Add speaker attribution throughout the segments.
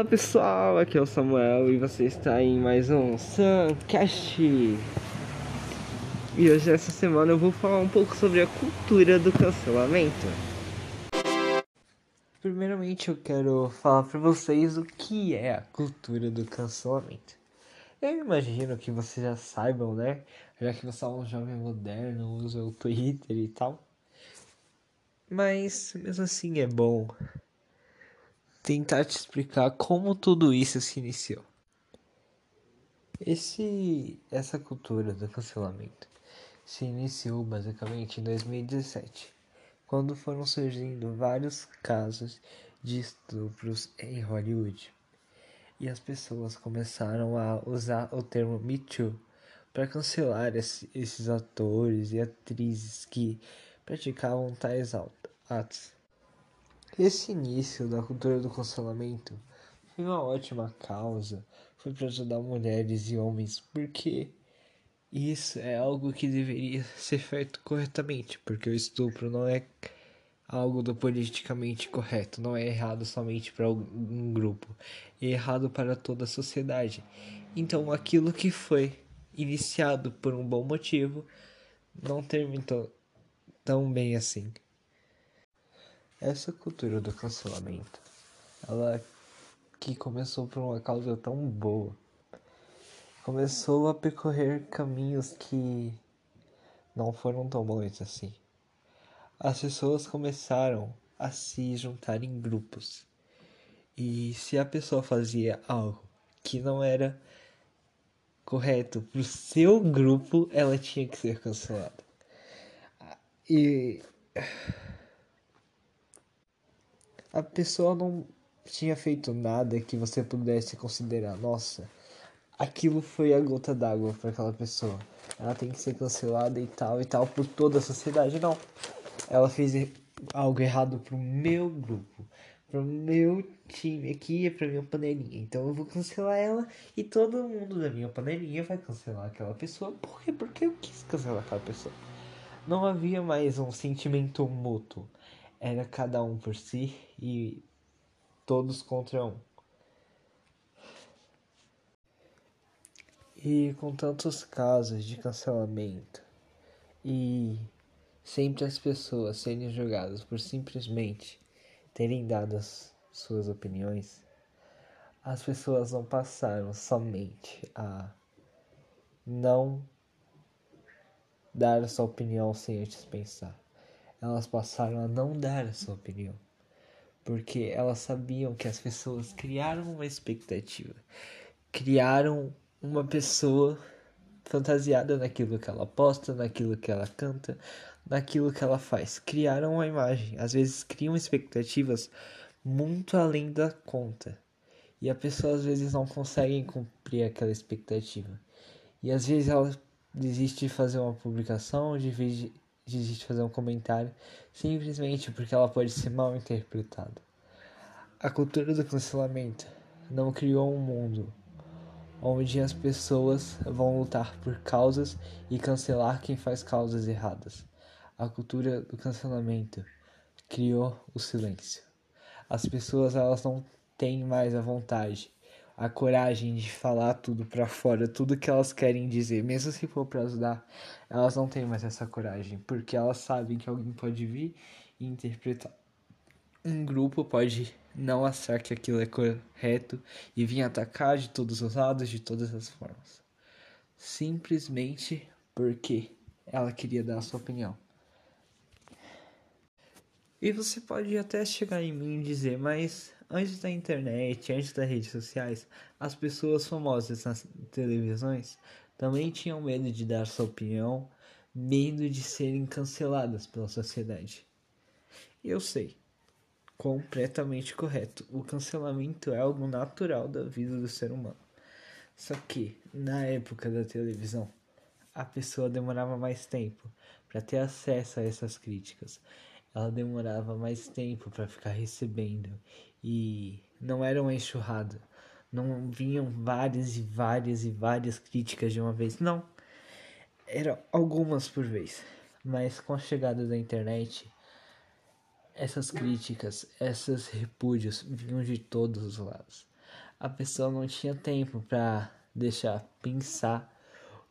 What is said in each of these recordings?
Speaker 1: Fala pessoal, aqui é o Samuel e você está em mais um Suncast. E hoje, essa semana, eu vou falar um pouco sobre a cultura do cancelamento. Primeiramente, eu quero falar para vocês o que é a cultura do cancelamento. Eu imagino que vocês já saibam, né? Já que você é um jovem moderno, usa o Twitter e tal. Mas, mesmo assim, é bom tentar te explicar como tudo isso se iniciou. Esse, essa cultura do cancelamento se iniciou basicamente em 2017, quando foram surgindo vários casos de estupros em Hollywood. E as pessoas começaram a usar o termo Me Too para cancelar esse, esses atores e atrizes que praticavam tais atos. Esse início da cultura do cancelamento foi uma ótima causa, foi para ajudar mulheres e homens, porque isso é algo que deveria ser feito corretamente, porque o estupro não é algo do politicamente correto, não é errado somente para um grupo, é errado para toda a sociedade. Então, aquilo que foi iniciado por um bom motivo não terminou tão bem assim. Essa cultura do cancelamento, ela que começou por uma causa tão boa, começou a percorrer caminhos que não foram tão bons assim. As pessoas começaram a se juntar em grupos. E se a pessoa fazia algo que não era correto para o seu grupo, ela tinha que ser cancelada. E a pessoa não tinha feito nada que você pudesse considerar, nossa, aquilo foi a gota d'água para aquela pessoa. Ela tem que ser cancelada e tal e tal por toda a sociedade. Não. Ela fez algo errado pro meu grupo, pro meu time aqui e pra minha panelinha. Então eu vou cancelar ela e todo mundo da minha panelinha vai cancelar aquela pessoa. Por quê? Porque eu quis cancelar aquela pessoa. Não havia mais um sentimento mútuo era cada um por si e todos contra um. E com tantos casos de cancelamento e sempre as pessoas serem julgadas por simplesmente terem dado as suas opiniões, as pessoas não passaram somente a não dar a sua opinião sem antes pensar elas passaram a não dar a sua opinião. Porque elas sabiam que as pessoas criaram uma expectativa, criaram uma pessoa fantasiada naquilo que ela posta, naquilo que ela canta, naquilo que ela faz. Criaram uma imagem, às vezes criam expectativas muito além da conta. E a pessoa às vezes não consegue cumprir aquela expectativa. E às vezes ela desiste de fazer uma publicação, de de fazer um comentário simplesmente porque ela pode ser mal interpretada. A cultura do cancelamento não criou um mundo onde as pessoas vão lutar por causas e cancelar quem faz causas erradas. A cultura do cancelamento criou o silêncio. As pessoas elas não têm mais a vontade a coragem de falar tudo para fora, tudo que elas querem dizer, mesmo se for para ajudar, elas não têm mais essa coragem, porque elas sabem que alguém pode vir e interpretar. Um grupo pode não achar que aquilo é correto e vir atacar de todos os lados, de todas as formas. Simplesmente porque ela queria dar a sua opinião. E você pode até chegar em mim e dizer, mas Antes da internet, antes das redes sociais, as pessoas famosas nas televisões também tinham medo de dar sua opinião, medo de serem canceladas pela sociedade. Eu sei, completamente correto. O cancelamento é algo natural da vida do ser humano. Só que, na época da televisão, a pessoa demorava mais tempo para ter acesso a essas críticas. Ela demorava mais tempo para ficar recebendo e não era uma enxurrada. Não vinham várias e várias e várias críticas de uma vez. Não. Eram algumas por vez. Mas com a chegada da internet, essas críticas, esses repúdios vinham de todos os lados. a pessoa não tinha tempo para deixar pensar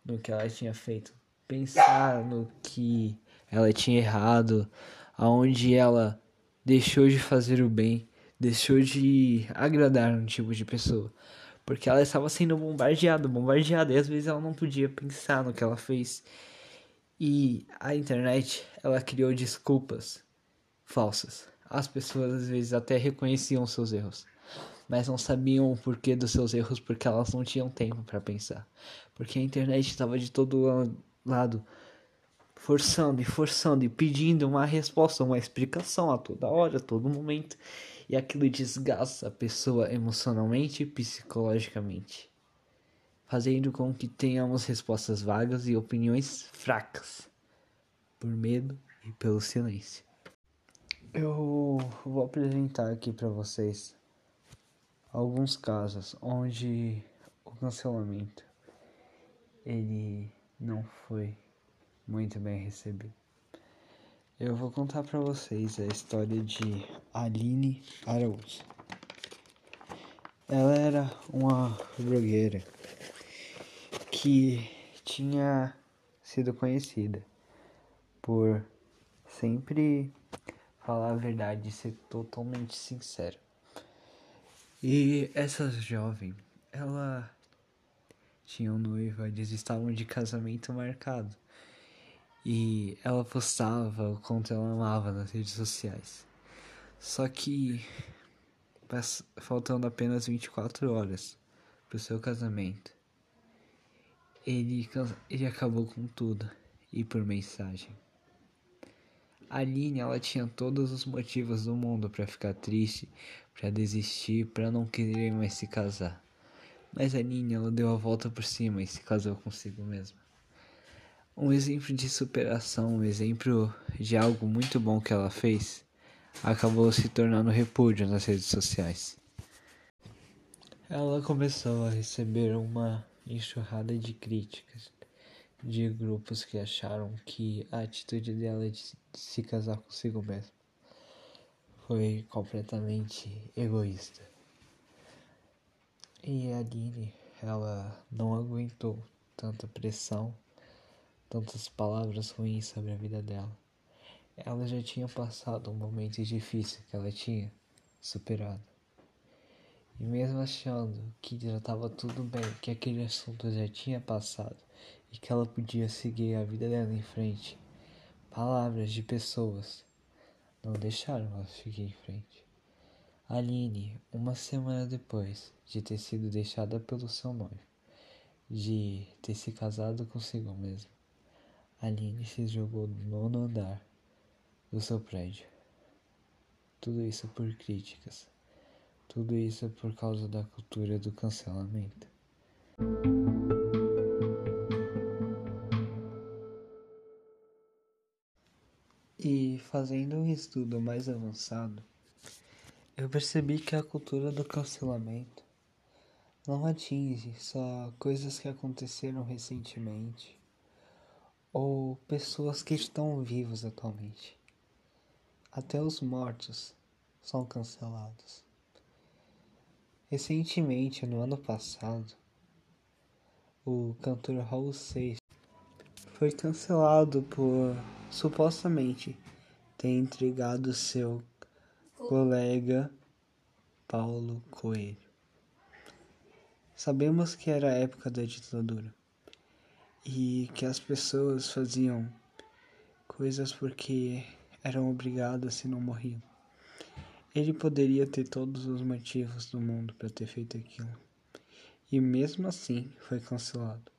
Speaker 1: no que ela tinha feito, pensar no que ela tinha errado, aonde ela deixou de fazer o bem, deixou de agradar um tipo de pessoa, porque ela estava sendo bombardeada, bombardeada, e às vezes ela não podia pensar no que ela fez. E a internet, ela criou desculpas falsas. As pessoas às vezes até reconheciam seus erros, mas não sabiam o porquê dos seus erros porque elas não tinham tempo para pensar. Porque a internet estava de todo lado forçando e forçando e pedindo uma resposta, uma explicação a toda hora, a todo momento. E aquilo desgasta a pessoa emocionalmente e psicologicamente, fazendo com que tenhamos respostas vagas e opiniões fracas, por medo e pelo silêncio. Eu vou apresentar aqui para vocês alguns casos onde o cancelamento ele não foi muito bem recebido. Eu vou contar para vocês a história de Aline Araújo. Ela era uma blogueira que tinha sido conhecida por sempre falar a verdade e ser totalmente sincera. E essa jovem, ela tinha um noivo, eles estavam de casamento marcado. E ela postava o quanto ela amava nas redes sociais. Só que faltando apenas 24 horas pro seu casamento, ele, ele acabou com tudo e por mensagem. A Aline, ela tinha todos os motivos do mundo para ficar triste, para desistir, para não querer mais se casar. Mas a Aline, ela deu a volta por cima e se casou consigo mesma. Um exemplo de superação, um exemplo de algo muito bom que ela fez, acabou se tornando repúdio nas redes sociais. Ela começou a receber uma enxurrada de críticas de grupos que acharam que a atitude dela de se casar consigo mesma foi completamente egoísta. E a Aline, ela não aguentou tanta pressão, tantas palavras ruins sobre a vida dela. Ela já tinha passado um momento difícil que ela tinha superado. E mesmo achando que já estava tudo bem, que aquele assunto já tinha passado, e que ela podia seguir a vida dela em frente. Palavras de pessoas não deixaram ela seguir em frente. Aline, uma semana depois de ter sido deixada pelo seu noivo, de ter se casado consigo mesma, Aline se jogou do nono andar do seu prédio. Tudo isso por críticas. Tudo isso por causa da cultura do cancelamento. E fazendo um estudo mais avançado, eu percebi que a cultura do cancelamento não atinge só coisas que aconteceram recentemente ou pessoas que estão vivos atualmente. Até os mortos são cancelados. Recentemente, no ano passado, o cantor Raul Seixas foi cancelado por supostamente ter entregado seu colega Paulo Coelho. Sabemos que era a época da ditadura e que as pessoas faziam coisas porque eram obrigadas se não morriam. Ele poderia ter todos os motivos do mundo para ter feito aquilo. E mesmo assim foi cancelado.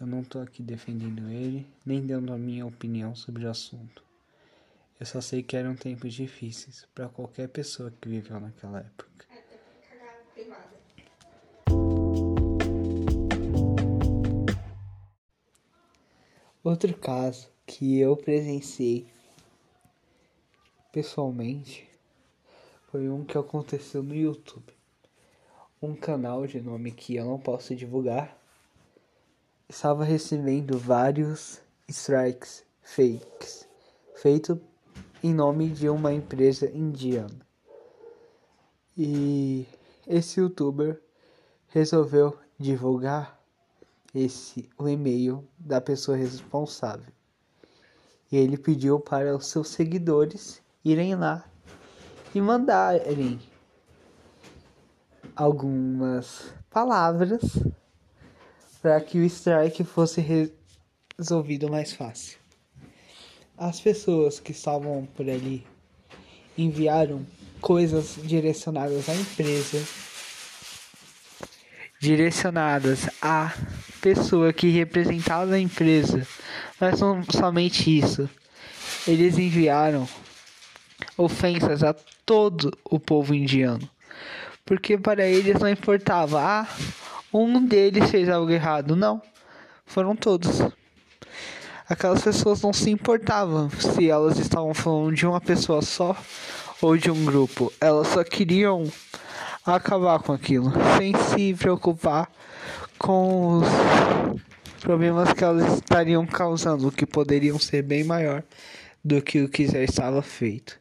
Speaker 1: Eu não tô aqui defendendo ele, nem dando a minha opinião sobre o assunto. Eu só sei que eram tempos difíceis para qualquer pessoa que viveu naquela época. Outro caso que eu presenciei pessoalmente foi um que aconteceu no YouTube. Um canal de nome que eu não posso divulgar estava recebendo vários strikes fakes feito em nome de uma empresa indiana. E esse youtuber resolveu divulgar esse o e-mail da pessoa responsável. E ele pediu para os seus seguidores irem lá e mandarem algumas palavras para que o strike fosse resolvido mais fácil. As pessoas que estavam por ali enviaram coisas direcionadas à empresa, direcionadas à pessoa que representava a empresa, mas não somente isso. Eles enviaram ofensas a todo o povo indiano, porque para eles não importava, ah, um deles fez algo errado, não, foram todos. Aquelas pessoas não se importavam se elas estavam falando de uma pessoa só ou de um grupo. Elas só queriam acabar com aquilo, sem se preocupar com os problemas que elas estariam causando, que poderiam ser bem maior do que o que já estava feito.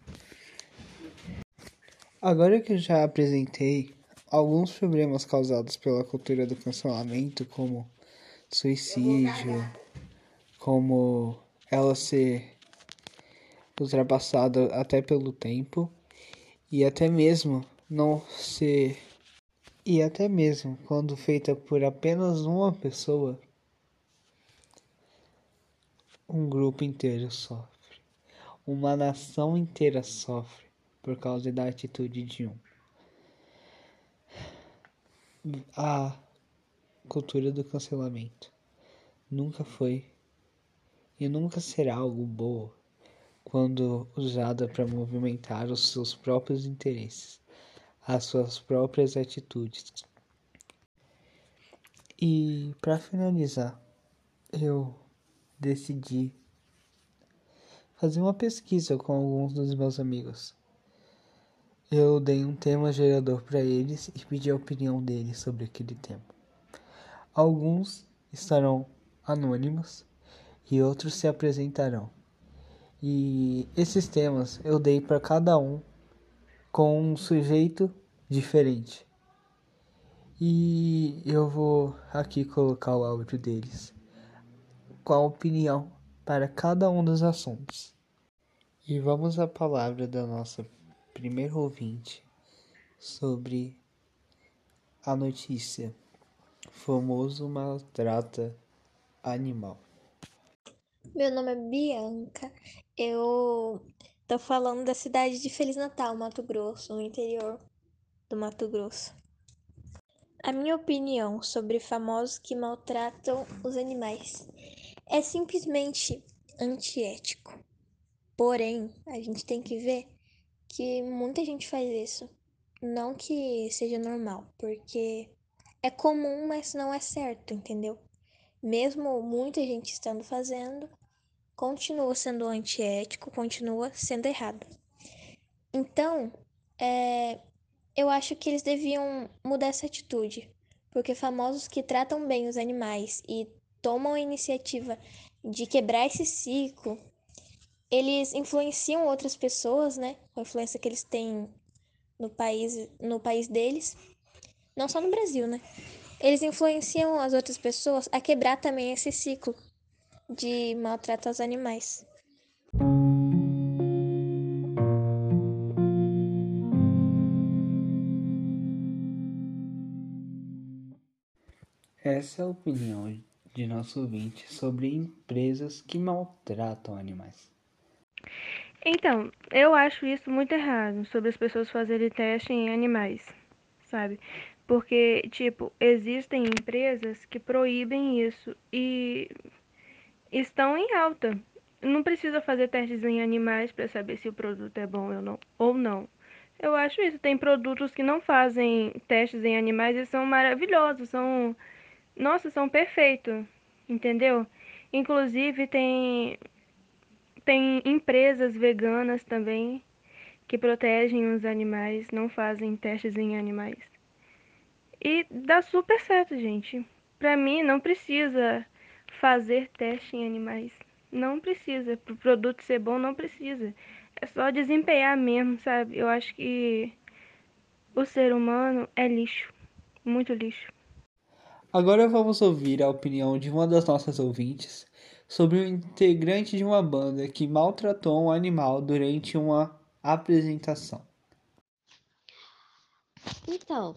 Speaker 1: Agora que eu já apresentei alguns problemas causados pela cultura do cancelamento, como suicídio, como ela ser ultrapassada até pelo tempo e até mesmo não ser. E até mesmo quando feita por apenas uma pessoa um grupo inteiro sofre. Uma nação inteira sofre por causa da atitude de um. A cultura do cancelamento nunca foi e nunca será algo boa quando usada para movimentar os seus próprios interesses, as suas próprias atitudes. E para finalizar, eu decidi fazer uma pesquisa com alguns dos meus amigos. Eu dei um tema gerador para eles e pedi a opinião deles sobre aquele tema. Alguns estarão anônimos e outros se apresentarão. E esses temas eu dei para cada um com um sujeito diferente. E eu vou aqui colocar o áudio deles com a opinião para cada um dos assuntos. E vamos à palavra da nossa primeira ouvinte sobre a notícia: famoso maltrata animal.
Speaker 2: Meu nome é Bianca. Eu tô falando da cidade de Feliz Natal, Mato Grosso, no interior do Mato Grosso. A minha opinião sobre famosos que maltratam os animais é simplesmente antiético. Porém, a gente tem que ver que muita gente faz isso. Não que seja normal, porque é comum, mas não é certo, entendeu? Mesmo muita gente estando fazendo, continua sendo antiético, continua sendo errado. Então, é, eu acho que eles deviam mudar essa atitude, porque famosos que tratam bem os animais e tomam a iniciativa de quebrar esse ciclo, eles influenciam outras pessoas, né? Com a influência que eles têm no país, no país deles, não só no Brasil, né? Eles influenciam as outras pessoas a quebrar também esse ciclo de maltrato aos animais.
Speaker 1: Essa é a opinião de nosso ouvinte sobre empresas que maltratam animais.
Speaker 3: Então, eu acho isso muito errado sobre as pessoas fazerem teste em animais, sabe? Porque, tipo, existem empresas que proíbem isso e estão em alta. Não precisa fazer testes em animais para saber se o produto é bom ou não, ou não. Eu acho isso. Tem produtos que não fazem testes em animais e são maravilhosos, são nossa, são perfeitos, entendeu? Inclusive tem tem empresas veganas também que protegem os animais, não fazem testes em animais. E dá super certo, gente. Pra mim não precisa fazer teste em animais. Não precisa. Para o produto ser bom, não precisa. É só desempenhar mesmo, sabe? Eu acho que o ser humano é lixo, muito lixo.
Speaker 1: Agora vamos ouvir a opinião de uma das nossas ouvintes sobre um integrante de uma banda que maltratou um animal durante uma apresentação.
Speaker 4: Então,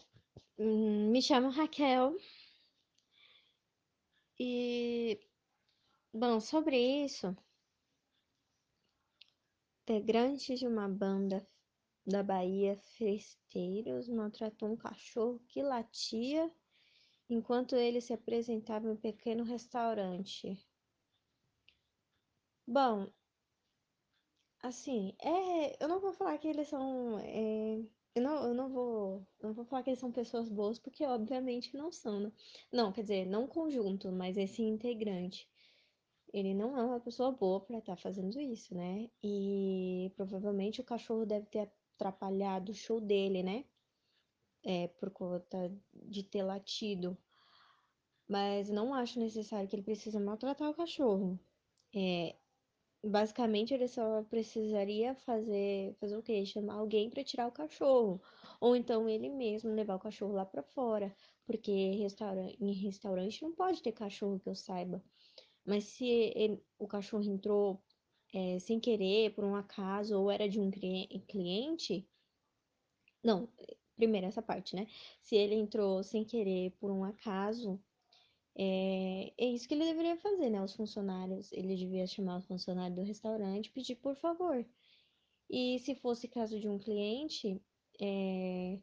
Speaker 4: me chamo Raquel e, bom, sobre isso, integrante de uma banda da Bahia, Festeiros, maltratou um cachorro que latia enquanto ele se apresentava em um pequeno restaurante. Bom, assim, é, eu não vou falar que eles são, é, eu não, eu não vou, não vou falar que eles são pessoas boas, porque obviamente não são, né? Não, quer dizer, não conjunto, mas esse integrante. Ele não é uma pessoa boa para estar tá fazendo isso, né? E provavelmente o cachorro deve ter atrapalhado o show dele, né? É, por conta de ter latido. Mas não acho necessário que ele precise maltratar o cachorro. É, basicamente ele só precisaria fazer fazer o quê? Chamar alguém para tirar o cachorro, ou então ele mesmo levar o cachorro lá para fora, porque restaurante, em restaurante não pode ter cachorro que eu saiba. Mas se ele, o cachorro entrou é, sem querer, por um acaso, ou era de um cliente. Não, primeiro essa parte, né? Se ele entrou sem querer, por um acaso, é, é isso que ele deveria fazer, né? Os funcionários, ele devia chamar os funcionários do restaurante e pedir por favor. E se fosse caso de um cliente, é...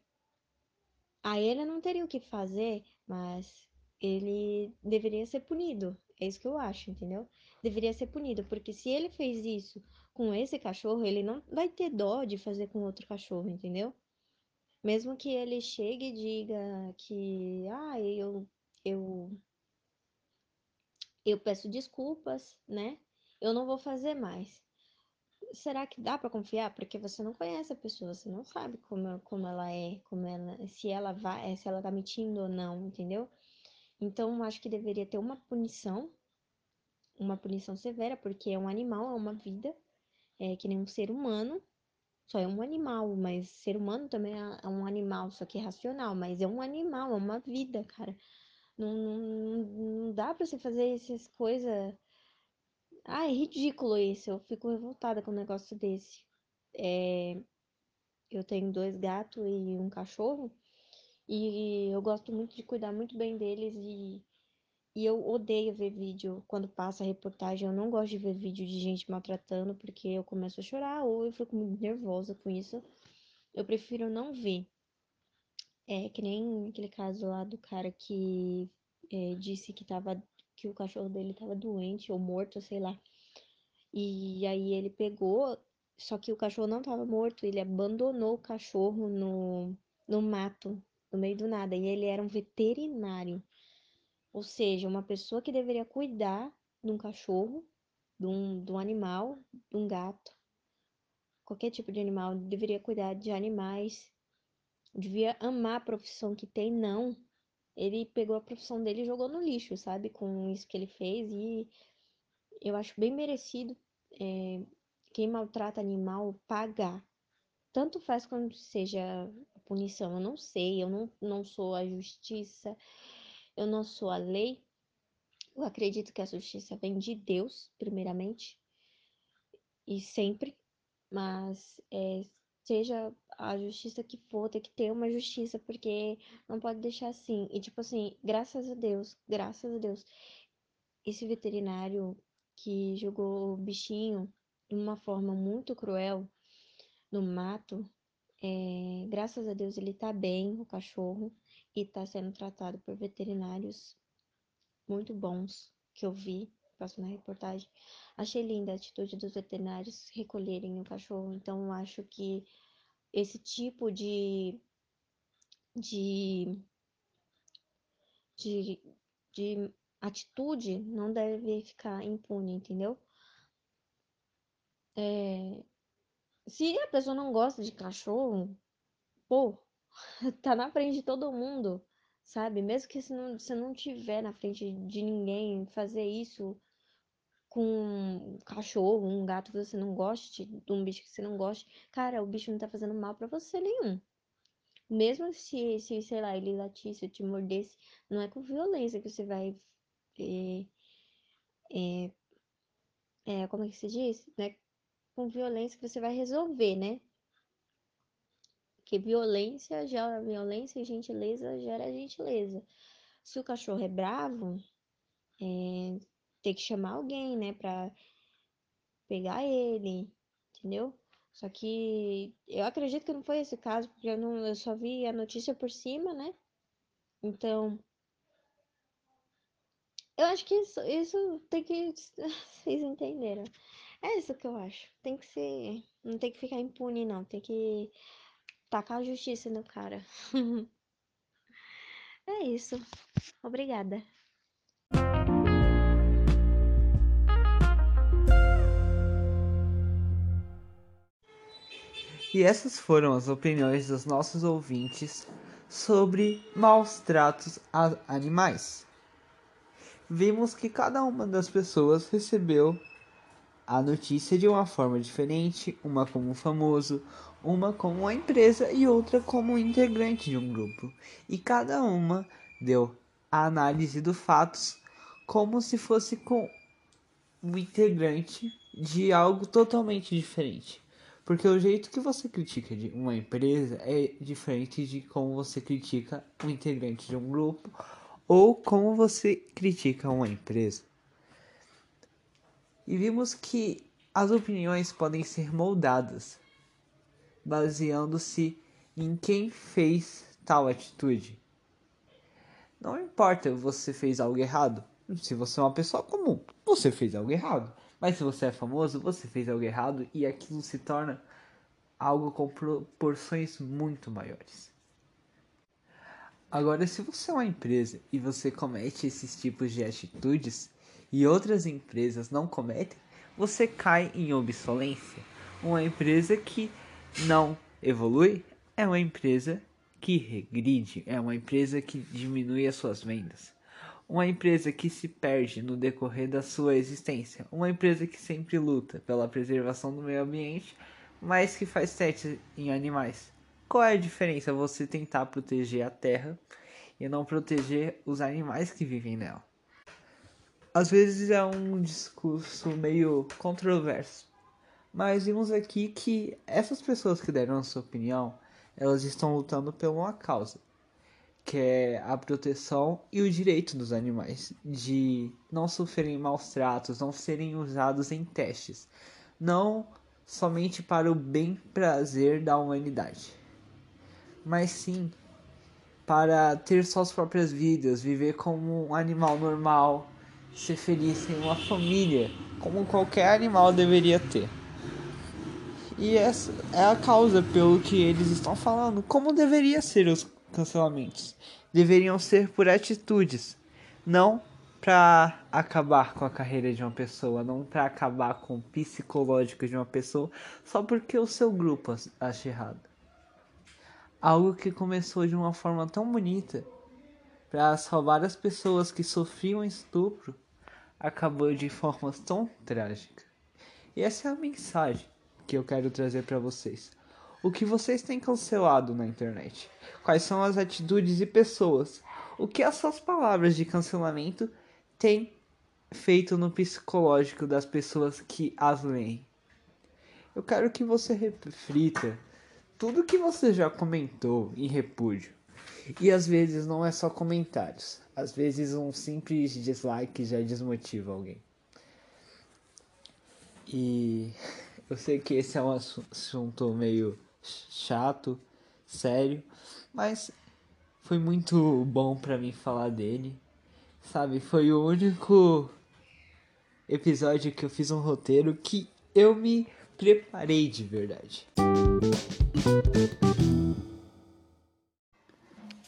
Speaker 4: aí ele não teria o que fazer, mas ele deveria ser punido. É isso que eu acho, entendeu? Deveria ser punido, porque se ele fez isso com esse cachorro, ele não vai ter dó de fazer com outro cachorro, entendeu? Mesmo que ele chegue e diga que, ah, eu, eu, eu peço desculpas, né? Eu não vou fazer mais. Será que dá para confiar? Porque você não conhece a pessoa, você não sabe como, como ela é, como ela, se ela vai, se ela tá mentindo ou não, entendeu? Então, acho que deveria ter uma punição, uma punição severa, porque é um animal, é uma vida, é que nem um ser humano, só é um animal, mas ser humano também é, é um animal, só que é racional, mas é um animal, é uma vida, cara. Não, não, não dá pra você fazer essas coisas. Ah, é ridículo isso. Eu fico revoltada com um negócio desse. É... Eu tenho dois gatos e um cachorro. E eu gosto muito de cuidar muito bem deles e, e eu odeio ver vídeo quando passa reportagem. Eu não gosto de ver vídeo de gente maltratando porque eu começo a chorar ou eu fico muito nervosa com isso. Eu prefiro não ver. É que nem aquele caso lá do cara que é, disse que tava, que o cachorro dele estava doente ou morto, sei lá. E aí ele pegou, só que o cachorro não estava morto, ele abandonou o cachorro no, no mato no meio do nada. E ele era um veterinário. Ou seja, uma pessoa que deveria cuidar de um cachorro, de um, de um animal, de um gato, qualquer tipo de animal, deveria cuidar de animais, devia amar a profissão que tem, não. Ele pegou a profissão dele e jogou no lixo, sabe? Com isso que ele fez. E eu acho bem merecido é, quem maltrata animal pagar. Tanto faz quando seja punição. Eu não sei, eu não, não sou a justiça, eu não sou a lei. Eu acredito que a justiça vem de Deus, primeiramente, e sempre, mas é, seja a justiça que for, tem que ter uma justiça, porque não pode deixar assim. E tipo assim, graças a Deus, graças a Deus, esse veterinário que jogou o bichinho de uma forma muito cruel no mato, é, graças a Deus ele tá bem, o cachorro, e tá sendo tratado por veterinários muito bons que eu vi, passou na reportagem. Achei linda a atitude dos veterinários recolherem o cachorro, então acho que esse tipo de de, de, de atitude não deve ficar impune, entendeu? É, se a pessoa não gosta de cachorro, pô, tá na frente de todo mundo, sabe? Mesmo que você não, você não tiver na frente de ninguém, fazer isso com um cachorro, um gato que você não goste, de um bicho que você não goste, cara, o bicho não tá fazendo mal para você nenhum. Mesmo se, se sei lá, ele latisse, te mordesse, não é com violência que você vai. É, é, é, como é que se diz? Não é com violência que você vai resolver, né? Porque violência gera violência e gentileza gera gentileza. Se o cachorro é bravo, é, tem que chamar alguém, né, pra pegar ele, entendeu? Só que eu acredito que não foi esse caso, porque eu, não, eu só vi a notícia por cima, né? Então, eu acho que isso, isso tem que. Vocês entenderam. É isso que eu acho. Tem que ser. Não tem que ficar impune, não. Tem que tacar a justiça no cara. é isso. Obrigada.
Speaker 1: E essas foram as opiniões dos nossos ouvintes sobre maus tratos a animais. Vimos que cada uma das pessoas recebeu a notícia de uma forma diferente, uma como famoso, uma como uma empresa e outra como integrante de um grupo. E cada uma deu a análise dos fatos como se fosse com um integrante de algo totalmente diferente. Porque o jeito que você critica de uma empresa é diferente de como você critica um integrante de um grupo ou como você critica uma empresa. E vimos que as opiniões podem ser moldadas baseando-se em quem fez tal atitude. Não importa você fez algo errado. Se você é uma pessoa comum, você fez algo errado. Mas se você é famoso, você fez algo errado e aquilo se torna algo com proporções muito maiores. Agora, se você é uma empresa e você comete esses tipos de atitudes e outras empresas não cometem, você cai em obsolência. Uma empresa que não evolui é uma empresa que regride, é uma empresa que diminui as suas vendas. Uma empresa que se perde no decorrer da sua existência, uma empresa que sempre luta pela preservação do meio ambiente, mas que faz testes em animais. Qual é a diferença você tentar proteger a terra e não proteger os animais que vivem nela? Às vezes é um discurso meio controverso, mas vimos aqui que essas pessoas que deram a sua opinião, elas estão lutando por uma causa que é a proteção e o direito dos animais de não sofrerem maus tratos, não serem usados em testes, não somente para o bem prazer da humanidade, mas sim para ter suas próprias vidas, viver como um animal normal, ser feliz em uma família, como qualquer animal deveria ter. E essa é a causa pelo que eles estão falando, como deveria ser os cancelamentos deveriam ser por atitudes, não para acabar com a carreira de uma pessoa, não para acabar com o psicológico de uma pessoa, só porque o seu grupo acha errado. Algo que começou de uma forma tão bonita para salvar as pessoas que sofriam estupro, acabou de formas tão trágicas. E essa é a mensagem que eu quero trazer para vocês o que vocês têm cancelado na internet, quais são as atitudes e pessoas, o que as suas palavras de cancelamento têm feito no psicológico das pessoas que as leem. Eu quero que você reflita tudo que você já comentou em repúdio. E às vezes não é só comentários, às vezes um simples dislike já desmotiva alguém. E eu sei que esse é um assunto meio chato, sério, mas foi muito bom para mim falar dele. Sabe, foi o único episódio que eu fiz um roteiro que eu me preparei de verdade.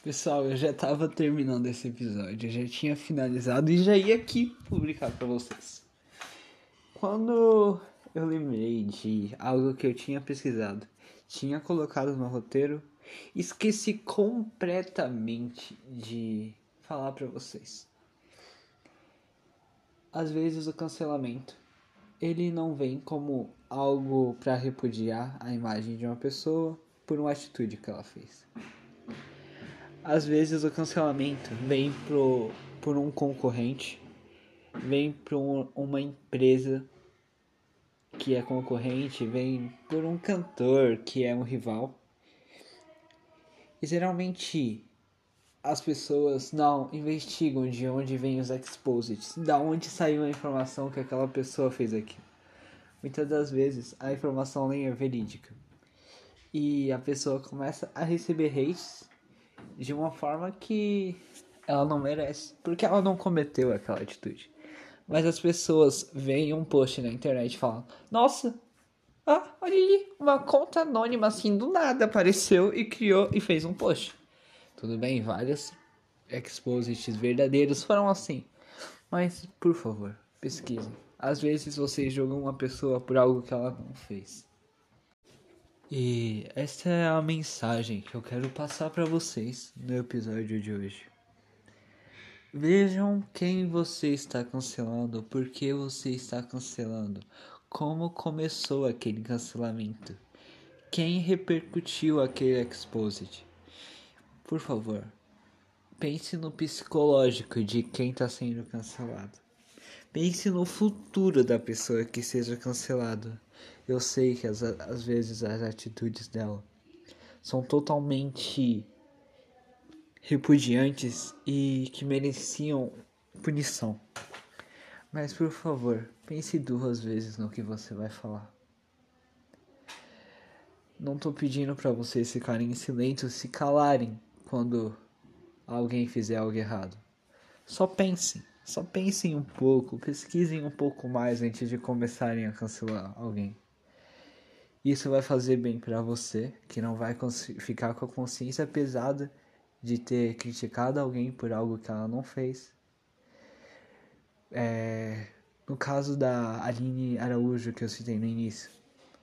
Speaker 1: Pessoal, eu já tava terminando esse episódio, eu já tinha finalizado e já ia aqui publicar para vocês. Quando eu lembrei de algo que eu tinha pesquisado tinha colocado no roteiro, esqueci completamente de falar para vocês. Às vezes o cancelamento ele não vem como algo para repudiar a imagem de uma pessoa por uma atitude que ela fez. às vezes o cancelamento vem pro, por um concorrente, vem por um, uma empresa que é concorrente, vem por um cantor que é um rival. E geralmente as pessoas não investigam de onde vêm os exposits, da onde saiu a informação que aquela pessoa fez aqui. Muitas das vezes a informação nem é verídica. E a pessoa começa a receber hates de uma forma que ela não merece, porque ela não cometeu aquela atitude. Mas as pessoas veem um post na internet e falam: Nossa, ah, olha ali, uma conta anônima assim do nada apareceu e criou e fez um post. Tudo bem, vários exposits verdadeiros foram assim. Mas, por favor, pesquisem. Às vezes vocês jogam uma pessoa por algo que ela não fez. E essa é a mensagem que eu quero passar para vocês no episódio de hoje. Vejam quem você está cancelando, por que você está cancelando, como começou aquele cancelamento, quem repercutiu aquele exposit. Por favor, pense no psicológico de quem está sendo cancelado. Pense no futuro da pessoa que seja cancelada. Eu sei que às, vezes as atitudes dela são totalmente repudiantes e que mereciam punição. Mas por favor, pense duas vezes no que você vai falar. Não tô pedindo para vocês ficarem em silêncio, se calarem quando alguém fizer algo errado. Só pensem, só pensem um pouco, pesquisem um pouco mais antes de começarem a cancelar alguém. Isso vai fazer bem para você, que não vai ficar com a consciência pesada de ter criticado alguém por algo que ela não fez. É, no caso da Aline Araújo que eu citei no início,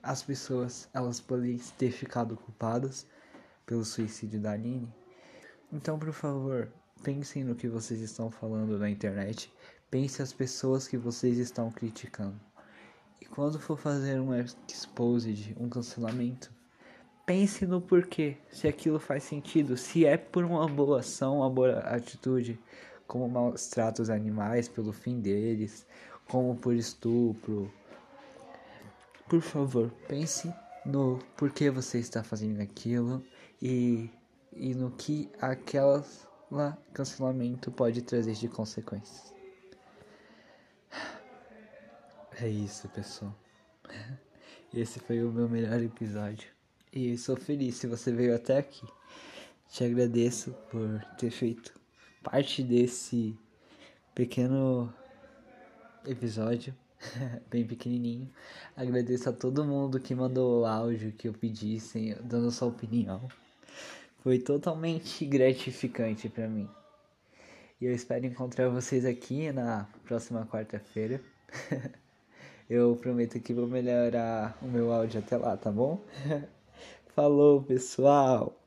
Speaker 1: as pessoas elas podem ter ficado culpadas pelo suicídio da Aline então, por favor, pensem no que vocês estão falando na internet. Pense as pessoas que vocês estão criticando. E quando for fazer um exposed, um cancelamento, pense no porquê, se aquilo faz sentido, se é por uma boa ação, uma boa atitude, como maus tratos animais pelo fim deles, como por estupro. Por favor, pense no porquê você está fazendo aquilo e e no que aquela cancelamento pode trazer de consequências. É isso, pessoal. Esse foi o meu melhor episódio. E sou feliz se você veio até aqui. Te agradeço por ter feito parte desse pequeno episódio, bem pequenininho. Agradeço a todo mundo que mandou o áudio que eu pedi, sem, dando sua opinião foi totalmente gratificante para mim. E eu espero encontrar vocês aqui na próxima quarta-feira. eu prometo que vou melhorar o meu áudio até lá, tá bom? Falou, pessoal!